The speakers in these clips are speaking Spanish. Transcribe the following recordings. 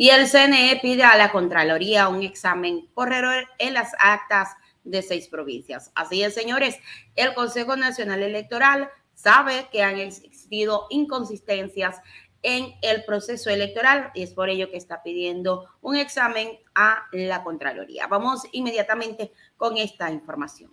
Y el CNE pide a la Contraloría un examen por error en las actas de seis provincias. Así es, señores, el Consejo Nacional Electoral sabe que han existido inconsistencias en el proceso electoral y es por ello que está pidiendo un examen a la Contraloría. Vamos inmediatamente con esta información.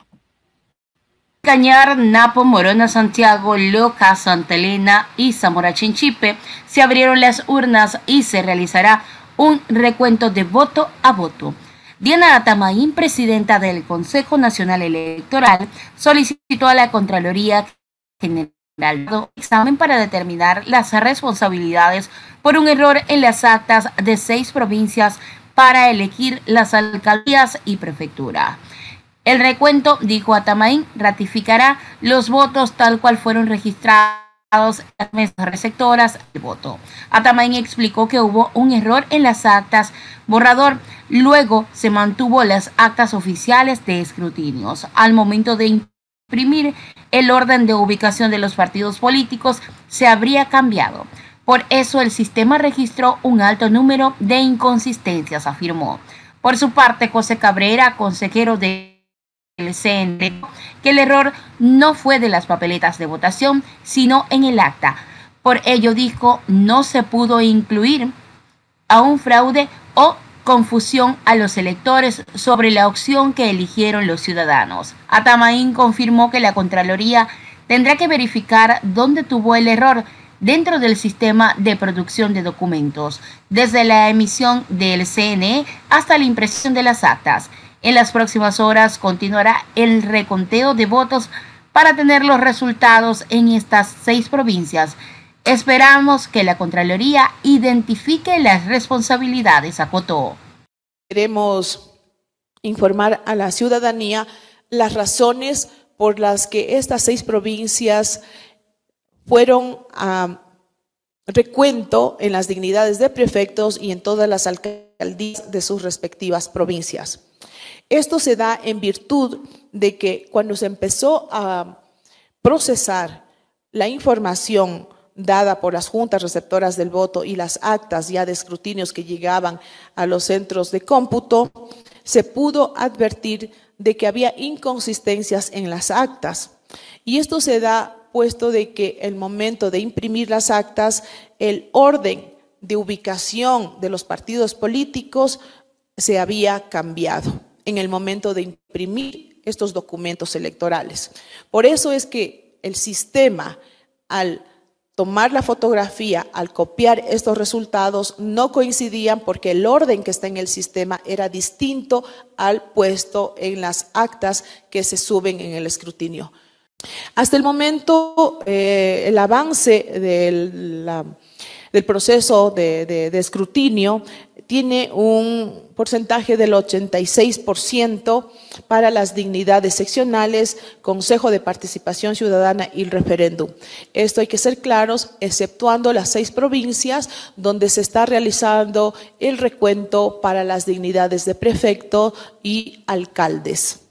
Cañar, Napo, Morona, Santiago, Loja, Santa Elena y Zamora Chinchipe se abrieron las urnas y se realizará un recuento de voto a voto. Diana Atamaín, presidenta del Consejo Nacional Electoral, solicitó a la Contraloría General examen para determinar las responsabilidades por un error en las actas de seis provincias para elegir las alcaldías y prefectura. El recuento, dijo Atamaín, ratificará los votos tal cual fueron registrados las mesas receptoras de voto. Atamain explicó que hubo un error en las actas borrador. Luego se mantuvo las actas oficiales de escrutinios. Al momento de imprimir el orden de ubicación de los partidos políticos se habría cambiado. Por eso el sistema registró un alto número de inconsistencias, afirmó. Por su parte, José Cabrera, consejero de el CNE que el error no fue de las papeletas de votación, sino en el acta. Por ello dijo, no se pudo incluir a un fraude o confusión a los electores sobre la opción que eligieron los ciudadanos. Atamaín confirmó que la Contraloría tendrá que verificar dónde tuvo el error dentro del sistema de producción de documentos, desde la emisión del CNE hasta la impresión de las actas. En las próximas horas continuará el reconteo de votos para tener los resultados en estas seis provincias. Esperamos que la Contraloría identifique las responsabilidades, acotó. Queremos informar a la ciudadanía las razones por las que estas seis provincias fueron a recuento en las dignidades de prefectos y en todas las alcaldías de sus respectivas provincias. Esto se da en virtud de que cuando se empezó a procesar la información dada por las juntas receptoras del voto y las actas ya de escrutinios que llegaban a los centros de cómputo, se pudo advertir de que había inconsistencias en las actas. Y esto se da puesto de que el momento de imprimir las actas, el orden de ubicación de los partidos políticos se había cambiado en el momento de imprimir estos documentos electorales. Por eso es que el sistema, al tomar la fotografía, al copiar estos resultados, no coincidían porque el orden que está en el sistema era distinto al puesto en las actas que se suben en el escrutinio. Hasta el momento, eh, el avance del, proceso de escrutinio tiene un porcentaje del 86% para las dignidades seccionales, Consejo de Participación Ciudadana y referéndum. Esto hay que ser claros, exceptuando las seis provincias donde se está realizando el recuento para las dignidades de prefecto y alcaldes.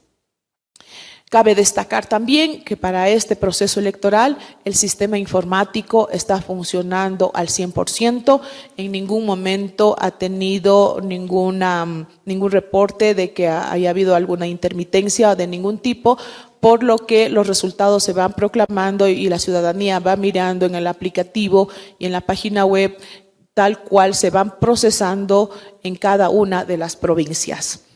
Cabe destacar también que para este proceso electoral el sistema informático está funcionando al 100%. En ningún momento ha tenido ninguna, ningún reporte de que haya habido alguna intermitencia de ningún tipo, por lo que los resultados se van proclamando y la ciudadanía va mirando en el aplicativo y en la página web tal cual se van procesando en cada una de las provincias.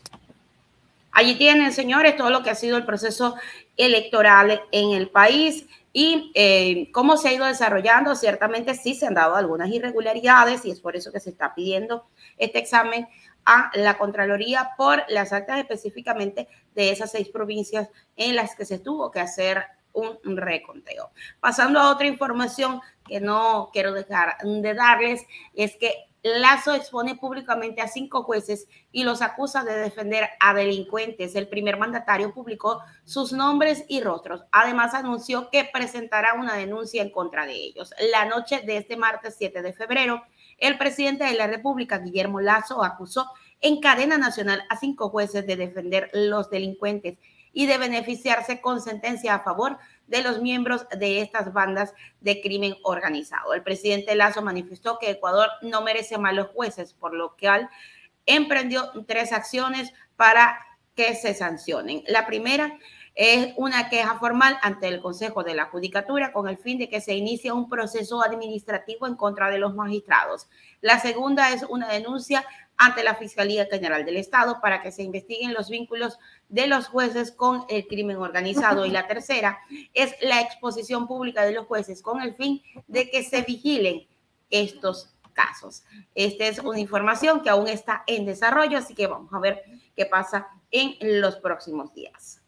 Allí tienen, señores, todo lo que ha sido el proceso electoral en el país y eh, cómo se ha ido desarrollando. Ciertamente sí se han dado algunas irregularidades y es por eso que se está pidiendo este examen a la Contraloría por las actas específicamente de esas seis provincias en las que se tuvo que hacer un reconteo. Pasando a otra información que no quiero dejar de darles, es que Lazo expone públicamente a cinco jueces y los acusa de defender a delincuentes. El primer mandatario publicó sus nombres y rostros. Además, anunció que presentará una denuncia en contra de ellos. La noche de este martes 7 de febrero, el presidente de la República, Guillermo Lazo, acusó en cadena nacional a cinco jueces de defender los delincuentes y de beneficiarse con sentencia a favor de los miembros de estas bandas de crimen organizado. El presidente Lazo manifestó que Ecuador no merece malos jueces, por lo cual emprendió tres acciones para que se sancionen. La primera es una queja formal ante el Consejo de la Judicatura con el fin de que se inicie un proceso administrativo en contra de los magistrados. La segunda es una denuncia ante la Fiscalía General del Estado para que se investiguen los vínculos de los jueces con el crimen organizado. Y la tercera es la exposición pública de los jueces con el fin de que se vigilen estos casos. Esta es una información que aún está en desarrollo, así que vamos a ver qué pasa en los próximos días.